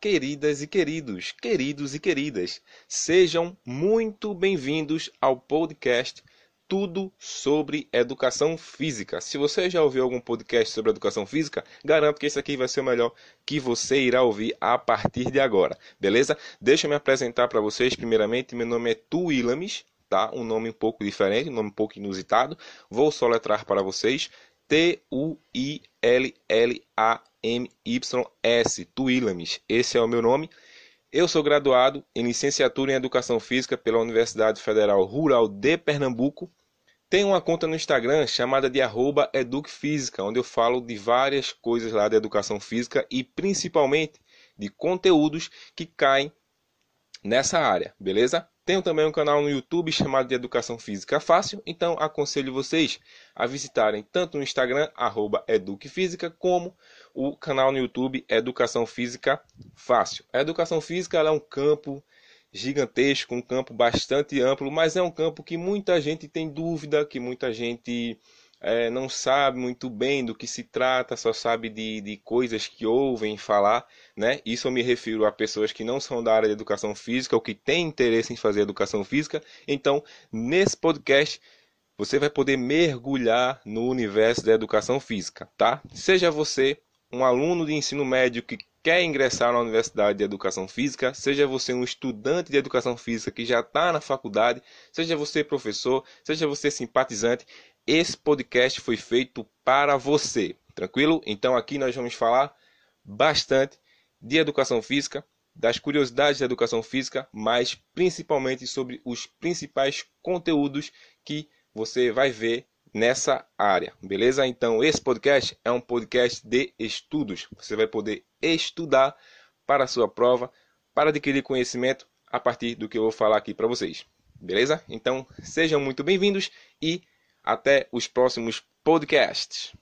queridas e queridos, queridos e queridas, sejam muito bem-vindos ao podcast Tudo sobre Educação Física. Se você já ouviu algum podcast sobre educação física, garanto que esse aqui vai ser o melhor que você irá ouvir a partir de agora, beleza? Deixa eu me apresentar para vocês. Primeiramente, meu nome é Tuilames, tá? Um nome um pouco diferente, um nome um pouco inusitado. Vou soletrar para vocês. T-U-I-L-L-A MYS, Tuilames. Esse é o meu nome. Eu sou graduado em licenciatura em Educação Física pela Universidade Federal Rural de Pernambuco. Tenho uma conta no Instagram chamada de @educfísica, onde eu falo de várias coisas lá de educação física e principalmente de conteúdos que caem nessa área, beleza? Tenho também um canal no YouTube chamado de Educação Física Fácil, então aconselho vocês a visitarem tanto no Instagram, @educfísica, como o canal no YouTube Educação Física Fácil. A educação física é um campo gigantesco, um campo bastante amplo, mas é um campo que muita gente tem dúvida, que muita gente é, não sabe muito bem do que se trata, só sabe de, de coisas que ouvem falar, né? Isso eu me refiro a pessoas que não são da área de educação física ou que têm interesse em fazer educação física. Então, nesse podcast, você vai poder mergulhar no universo da educação física, tá? Seja você um aluno de ensino médio que quer ingressar na Universidade de Educação Física, seja você um estudante de Educação Física que já está na faculdade, seja você professor, seja você simpatizante, esse podcast foi feito para você, tranquilo? Então aqui nós vamos falar bastante de Educação Física, das curiosidades da Educação Física, mas principalmente sobre os principais conteúdos que você vai ver nessa área, beleza? Então, esse podcast é um podcast de estudos. Você vai poder estudar para a sua prova, para adquirir conhecimento a partir do que eu vou falar aqui para vocês, beleza? Então, sejam muito bem-vindos e até os próximos podcasts.